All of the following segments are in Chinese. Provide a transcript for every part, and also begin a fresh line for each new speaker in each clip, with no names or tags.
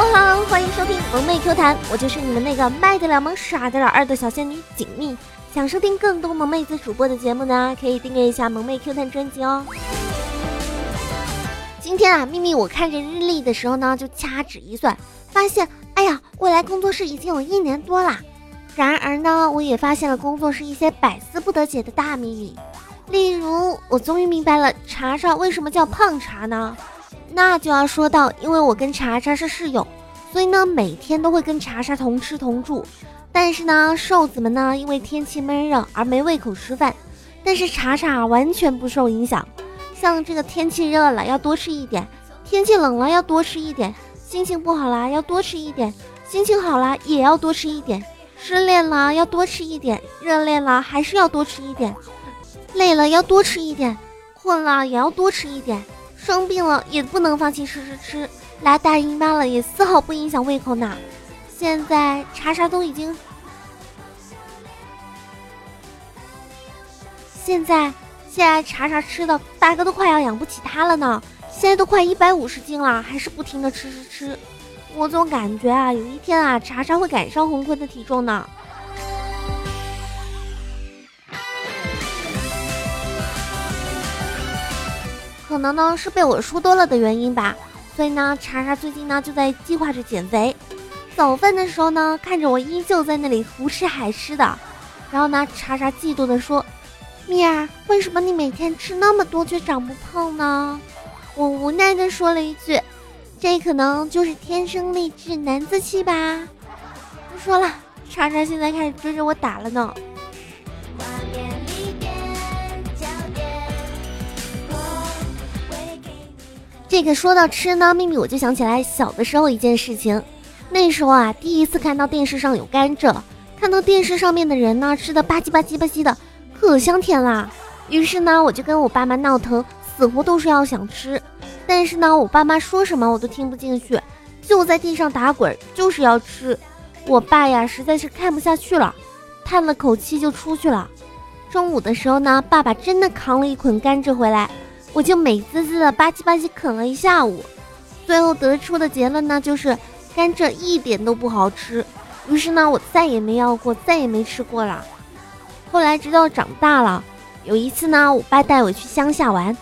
Hello 欢迎收听萌妹 Q 弹，我就是你们那个卖得了萌、耍得了二的小仙女锦觅。想收听更多萌妹子主播的节目呢，可以订阅一下萌妹 Q 弹专辑哦。今天啊，秘密我看着日历的时候呢，就掐指一算，发现，哎呀，我来工作室已经有一年多啦。然而呢，我也发现了工作室一些百思不得解的大秘密。例如，我终于明白了茶茶为什么叫胖茶呢？那就要说到，因为我跟茶茶是室友，所以呢，每天都会跟茶茶同吃同住。但是呢，瘦子们呢，因为天气闷热而没胃口吃饭，但是茶茶完全不受影响。像这个天气热了要多吃一点，天气冷了要多吃一点，心情不好了要多吃一点，心情好了也要多吃一点。失恋了要多吃一点，热恋了还是要多吃一点，累了要多吃一点，困了也要多吃一点，生病了也不能放弃吃吃吃，来大姨妈了也丝毫不影响胃口呢。现在茶茶都已经，现在现在茶茶吃的大哥都快要养不起他了呢，现在都快一百五十斤了，还是不停的吃吃吃。我总感觉啊，有一天啊，茶茶会赶上红坤的体重呢。可能呢是被我说多了的原因吧，所以呢，茶茶最近呢就在计划着减肥。早饭的时候呢，看着我依旧在那里胡吃海吃的，然后呢，茶茶嫉妒的说：“蜜儿，为什么你每天吃那么多却长不胖呢？”我无奈的说了一句。这可能就是天生丽质难自弃吧。不说了，叉叉现在开始追着我打了呢。这个说到吃呢，秘密我就想起来小的时候一件事情。那时候啊，第一次看到电视上有甘蔗，看到电视上面的人呢吃的吧唧吧唧吧唧的，可香甜啦。于是呢，我就跟我爸妈闹腾，死活都是要想吃。但是呢，我爸妈说什么我都听不进去，就在地上打滚，就是要吃。我爸呀，实在是看不下去了，叹了口气就出去了。中午的时候呢，爸爸真的扛了一捆甘蔗回来，我就美滋滋的吧唧吧唧啃了一下午。最后得出的结论呢，就是甘蔗一点都不好吃。于是呢，我再也没要过，再也没吃过了。后来直到长大了，有一次呢，我爸带我去乡下玩。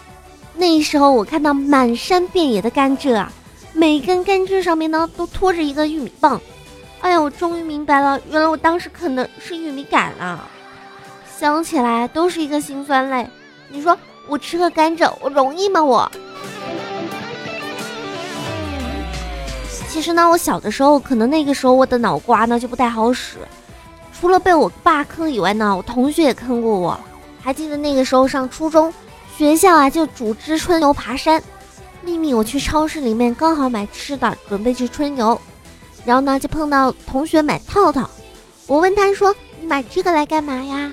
那时候我看到满山遍野的甘蔗啊，每根甘蔗上面呢都拖着一个玉米棒。哎呀，我终于明白了，原来我当时啃的是玉米杆啊！想起来都是一个心酸泪。你说我吃个甘蔗，我容易吗？我。其实呢，我小的时候可能那个时候我的脑瓜呢就不太好使，除了被我爸坑以外呢，我同学也坑过我。还记得那个时候上初中。学校啊，就组织春游爬山。秘密，我去超市里面刚好买吃的，准备去春游。然后呢，就碰到同学买套套。我问他说：“你买这个来干嘛呀？”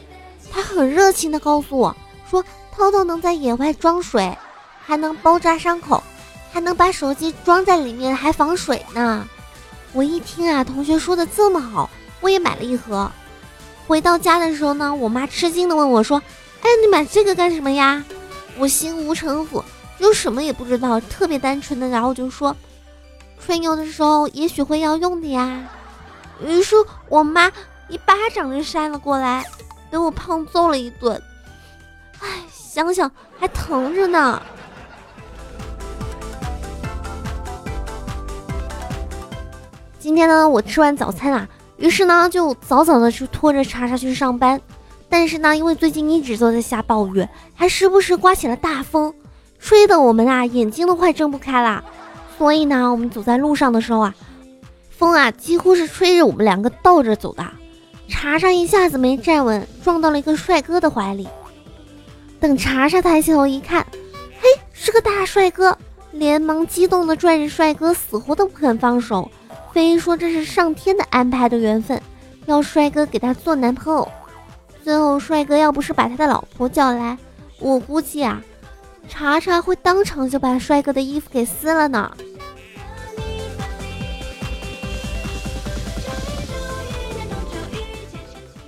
他很热情的告诉我说：“偷偷能在野外装水，还能包扎伤口，还能把手机装在里面，还防水呢。”我一听啊，同学说的这么好，我也买了一盒。回到家的时候呢，我妈吃惊的问我说：“哎，你买这个干什么呀？”我心无城府，就什么也不知道，特别单纯的，然后就说，春游的时候也许会要用的呀。于是我妈一巴掌就扇了过来，给我胖揍了一顿。哎，想想还疼着呢。今天呢，我吃完早餐啊，于是呢就早早的去拖着叉叉去上班。但是呢，因为最近一直都在下暴雨，还时不时刮起了大风，吹得我们啊眼睛都快睁不开了。所以呢，我们走在路上的时候啊，风啊几乎是吹着我们两个倒着走的。茶茶一下子没站稳，撞到了一个帅哥的怀里。等茶茶抬起头一看，嘿，是个大帅哥，连忙激动的拽着帅哥，死活都不肯放手，非说这是上天的安排的缘分，要帅哥给他做男朋友。最后，帅哥要不是把他的老婆叫来，我估计啊，茶茶会当场就把帅哥的衣服给撕了呢。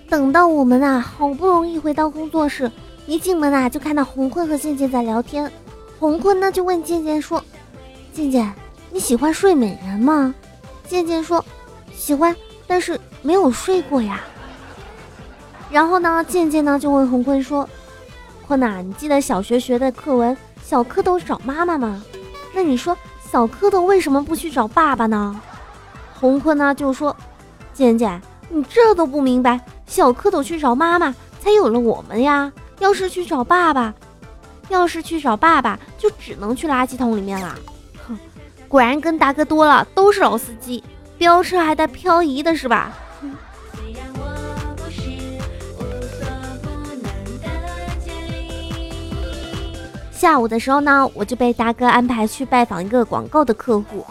等到我们啊，好不容易回到工作室，一进门啊，就看到红坤和健健在聊天。红坤呢就问健健说：“健健，你喜欢睡美人吗？”渐渐说喜欢，但是没有睡过呀。然后呢，渐渐呢就问红坤说：“坤呐，你记得小学学的课文，小蝌蚪找妈妈吗？那你说小蝌蚪为什么不去找爸爸呢？”红坤呢就说：“渐渐，你这都不明白，小蝌蚪去找妈妈，才有了我们呀。要是去找爸爸，要是去找爸爸，就只能去垃圾桶里面了。”哼，果然跟大哥多了，都是老司机，飙车还带漂移的是吧？下午的时候呢，我就被大哥安排去拜访一个广告的客户，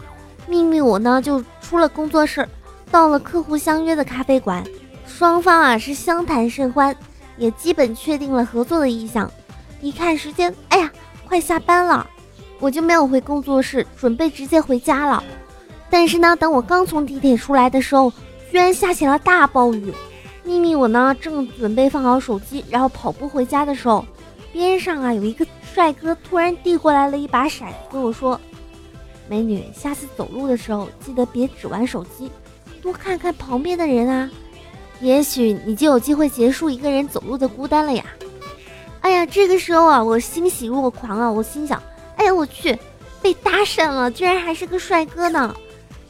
秘密我呢就出了工作室，到了客户相约的咖啡馆，双方啊是相谈甚欢，也基本确定了合作的意向。一看时间，哎呀，快下班了，我就没有回工作室，准备直接回家了。但是呢，等我刚从地铁出来的时候，居然下起了大暴雨。秘密我呢正准备放好手机，然后跑步回家的时候，边上啊有一个。帅哥突然递过来了一把伞，跟我说：“美女，下次走路的时候记得别只玩手机，多看看旁边的人啊，也许你就有机会结束一个人走路的孤单了呀。”哎呀，这个时候啊，我欣喜若狂啊，我心想：“哎呀，我去，被搭讪了，居然还是个帅哥呢，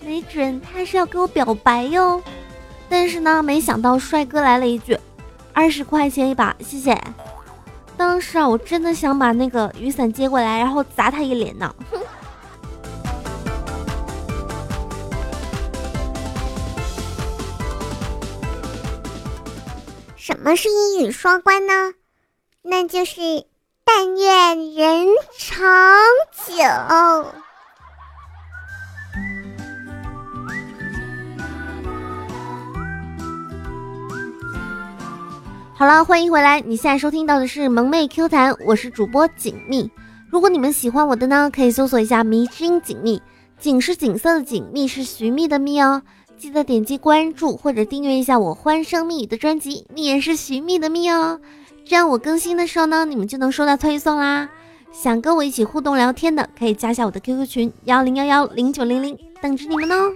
没准他是要给我表白哟。”但是呢，没想到帅哥来了一句：“二十块钱一把，谢谢。”当时啊，我真的想把那个雨伞接过来，然后砸他一脸呢。
什么是一语双关呢？那就是但愿人长久。
好了，欢迎回来！你现在收听到的是萌妹 Q 弹，我是主播锦觅。如果你们喜欢我的呢，可以搜索一下迷之音锦觅，锦是锦色的锦，觅是寻觅的觅哦。记得点击关注或者订阅一下我欢声蜜语的专辑，蜜也是寻觅的蜜哦。这样我更新的时候呢，你们就能收到推送啦。想跟我一起互动聊天的，可以加下我的 QQ 群幺零幺幺零九零零，等着你们哦。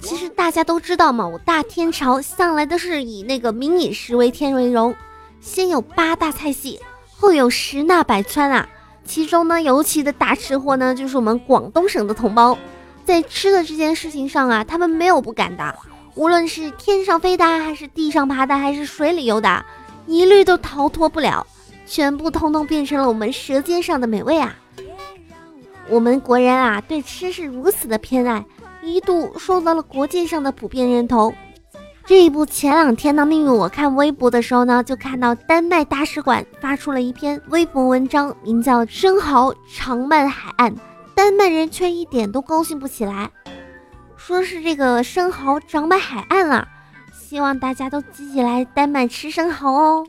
其实大家都知道嘛，我大天朝向来都是以那个民以食为天为荣，先有八大菜系，后有十纳百川啊。其中呢，尤其的大吃货呢，就是我们广东省的同胞，在吃的这件事情上啊，他们没有不敢的，无论是天上飞的，还是地上爬的，还是水里游的，一律都逃脱不了，全部通通变成了我们舌尖上的美味啊。我们国人啊，对吃是如此的偏爱。一度受到了国际上的普遍认同。这一部前两天呢，命运我看微博的时候呢，就看到丹麦大使馆发出了一篇微博文章，名叫《生蚝长满海岸》，丹麦人却一点都高兴不起来，说是这个生蚝长满海岸了，希望大家都积极来丹麦吃生蚝哦。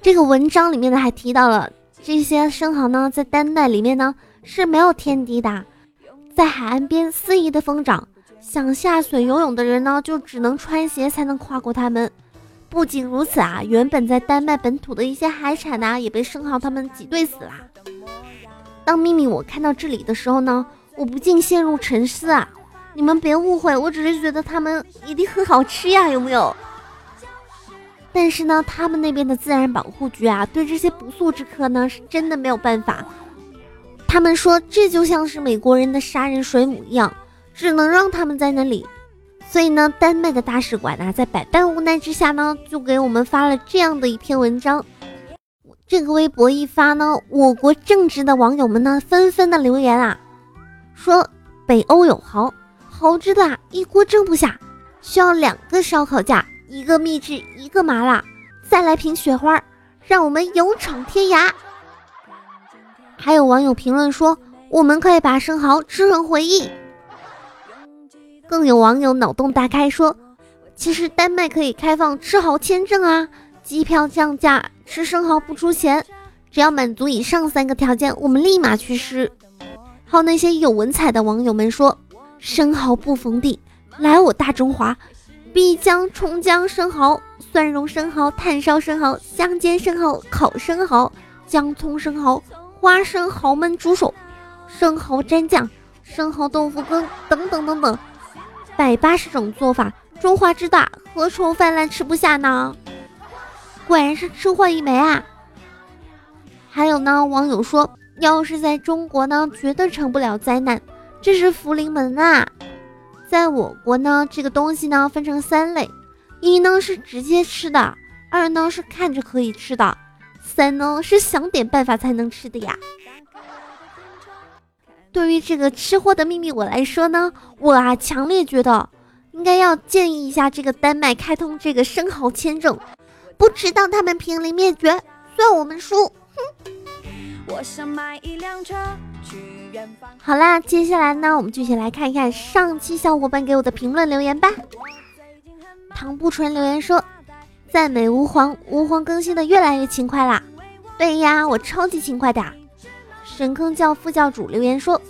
这个文章里面呢还提到了这些生蚝呢，在丹麦里面呢是没有天敌的。在海岸边肆意的疯长，想下水游泳的人呢，就只能穿鞋才能跨过它们。不仅如此啊，原本在丹麦本土的一些海产呢，也被生蚝他们挤兑死啦。当秘密我看到这里的时候呢，我不禁陷入沉思啊！你们别误会，我只是觉得他们一定很好吃呀，有没有？但是呢，他们那边的自然保护局啊，对这些不速之客呢，是真的没有办法。他们说，这就像是美国人的杀人水母一样，只能让他们在那里。所以呢，丹麦的大使馆呢，在百般无奈之下呢，就给我们发了这样的一篇文章。这个微博一发呢，我国正直的网友们呢，纷纷的留言啊，说北欧有蚝，蚝之大一锅蒸不下，需要两个烧烤架，一个秘制，一个麻辣，再来瓶雪花，让我们勇闯天涯。还有网友评论说：“我们可以把生蚝吃成回忆。”更有网友脑洞大开说：“其实丹麦可以开放吃蚝签证啊，机票降价，吃生蚝不出钱，只要满足以上三个条件，我们立马去吃。”还有那些有文采的网友们说：“生蚝不逢地，来我大中华，必将葱姜生蚝、蒜蓉生蚝、炭烧生蚝、香煎生蚝、烤生蚝、姜葱生蚝。”花生豪焖猪手、生蚝蘸酱、生蚝豆腐羹等等等等，百八十种做法，中华之大，何愁泛滥吃不下呢？果然是吃货一枚啊！还有呢，网友说，要是在中国呢，绝对成不了灾难，这是福临门啊！在我国呢，这个东西呢分成三类，一呢是直接吃的，二呢是看着可以吃的，三呢是想点办法才能吃的呀。对于这个吃货的秘密我来说呢，我啊强烈觉得应该要建议一下这个丹麦开通这个生蚝签证。不知道他们濒临灭绝，算我们输。哼。好啦，接下来呢，我们继续来看一看上期小伙伴给我的评论留言吧。唐不纯留言说：“赞美吾皇，吾皇更新的越来越勤快啦。”对呀，我超级勤快的。神坑教副教主留言说：“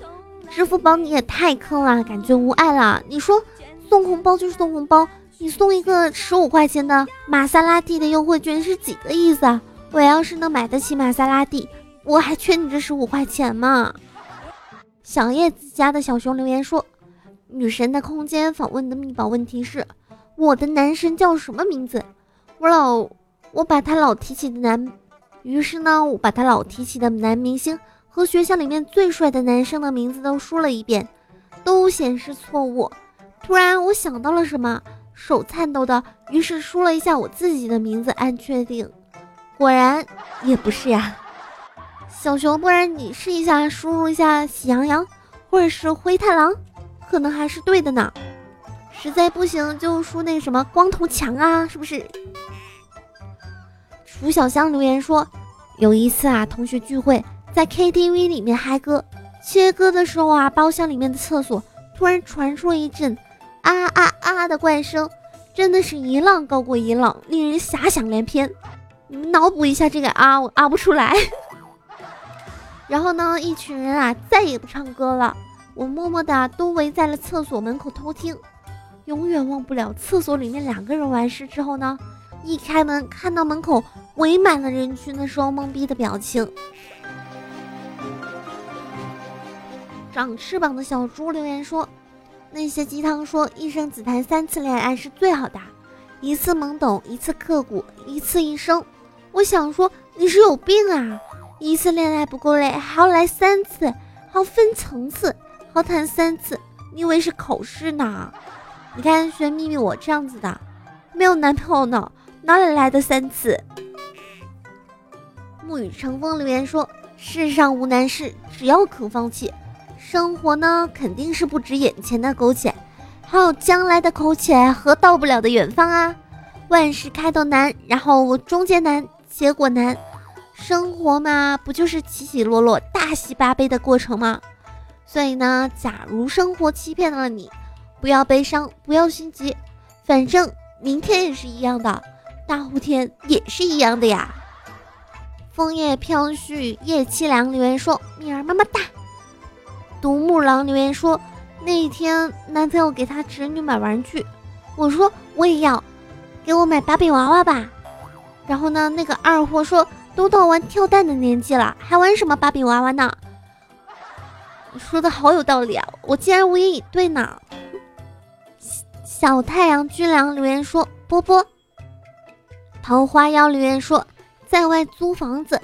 支付宝你也太坑了，感觉无爱了。你说送红包就是送红包。”你送一个十五块钱的玛莎拉蒂的优惠券是几个意思啊？我要是能买得起玛莎拉蒂，我还缺你这十五块钱吗？小叶子家的小熊留言说：“女神的空间访问的密保问题是，我的男神叫什么名字？我老我把他老提起的男，于是呢，我把他老提起的男明星和学校里面最帅的男生的名字都输了一遍，都显示错误。突然我想到了什么。”手颤抖的，于是输了一下我自己的名字，按确定，果然也不是呀。小熊，不然你试一下，输入一下喜羊羊，或者是灰太狼，可能还是对的呢。实在不行就输那什么光头强啊，是不是？楚小香留言说，有一次啊，同学聚会在 KTV 里面嗨歌，切歌的时候啊，包厢里面的厕所突然传出了一阵。啊啊啊的怪声，真的是一浪高过一浪，令人遐想连篇。你们脑补一下这个啊，我啊不出来。然后呢，一群人啊再也不唱歌了，我默默的都围在了厕所门口偷听。永远忘不了厕所里面两个人完事之后呢，一开门看到门口围满了人群的时候，懵逼的表情。长翅膀的小猪留言说。那些鸡汤说一生只谈三次恋爱是最好的，一次懵懂，一次刻骨，一次一生。我想说你是有病啊！一次恋爱不够累，还要来三次，还要分层次，还要谈三次，你以为是考试呢？你看学秘密我这样子的，没有男朋友呢，哪里来的三次？沐雨成风留言说：世上无难事，只要肯放弃。生活呢，肯定是不止眼前的苟且，还有将来的苟且和到不了的远方啊！万事开头难，然后中间难，结果难。生活嘛，不就是起起落落、大喜八悲的过程吗？所以呢，假如生活欺骗了你，不要悲伤，不要心急，反正明天也是一样的，大后天也是一样的呀。枫叶飘絮夜凄凉，留言说：“米儿么么哒。”独木狼留言说：“那一天男朋友给他侄女买玩具，我说我也要，给我买芭比娃娃吧。然后呢，那个二货说都到玩跳蛋的年纪了，还玩什么芭比娃娃呢？说的好有道理啊，我竟然无言以对呢。”小太阳军粮留言说：“波波。”桃花妖留言说：“在外租房子，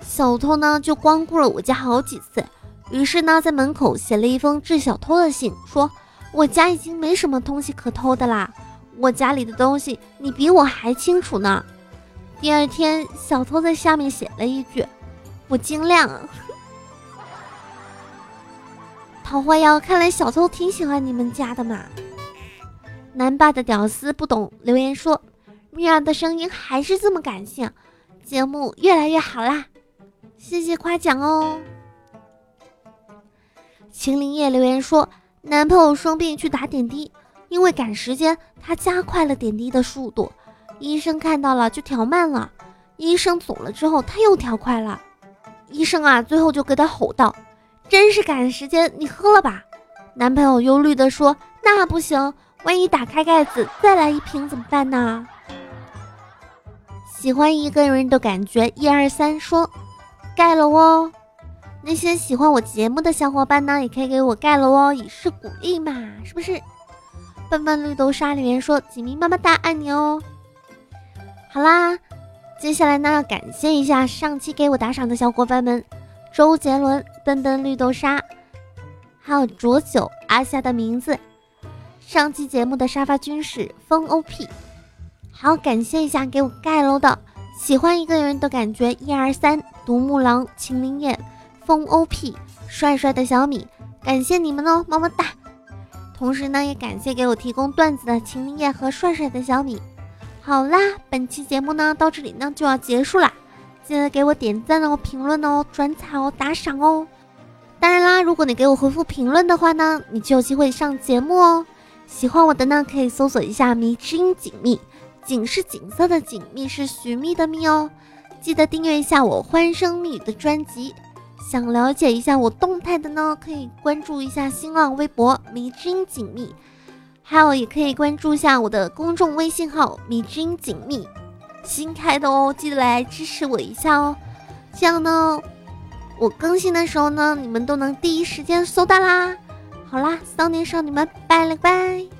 小偷呢就光顾了我家好几次。”于是呢，在门口写了一封致小偷的信，说：“我家已经没什么东西可偷的啦，我家里的东西你比我还清楚呢。”第二天，小偷在下面写了一句：“我精亮。” 桃花妖，看来小偷挺喜欢你们家的嘛。南霸的屌丝不懂留言说：“米儿的声音还是这么感性，节目越来越好啦，谢谢夸奖哦。”秦林叶留言说，男朋友生病去打点滴，因为赶时间，他加快了点滴的速度。医生看到了就调慢了，医生走了之后他又调快了。医生啊，最后就给他吼道：“真是赶时间，你喝了吧。”男朋友忧虑的说：“那不行，万一打开盖子再来一瓶怎么办呢？”喜欢一个人的感觉，一二三说。盖楼哦。那些喜欢我节目的小伙伴呢，也可以给我盖楼哦，以示鼓励嘛，是不是？笨笨绿豆沙里面说：“锦觅么么哒，爱你哦。”好啦，接下来呢，要感谢一下上期给我打赏的小伙伴们：周杰伦、笨笨绿豆沙，还有浊酒、阿夏的名字。上期节目的沙发军是风 OP，还要感谢一下给我盖楼的喜欢一个人的感觉一二三独木狼秦明艳风 OP 帅帅的小米，感谢你们哦，么么哒！同时呢，也感谢给我提供段子的秦明艳和帅帅的小米。好啦，本期节目呢到这里呢就要结束啦，记得给我点赞哦、评论哦、转采哦、打赏哦。当然啦，如果你给我回复评论的话呢，你就有机会上节目哦。喜欢我的呢，可以搜索一下“迷之音锦觅”，锦是锦色的锦，觅是寻觅的觅哦。记得订阅一下我欢声蜜语的专辑。想了解一下我动态的呢，可以关注一下新浪微博“迷之音锦觅”，还有也可以关注一下我的公众微信号“迷之音锦觅”，新开的哦，记得来支持我一下哦。这样呢，我更新的时候呢，你们都能第一时间收到啦。好啦，骚年少女们，拜了个拜。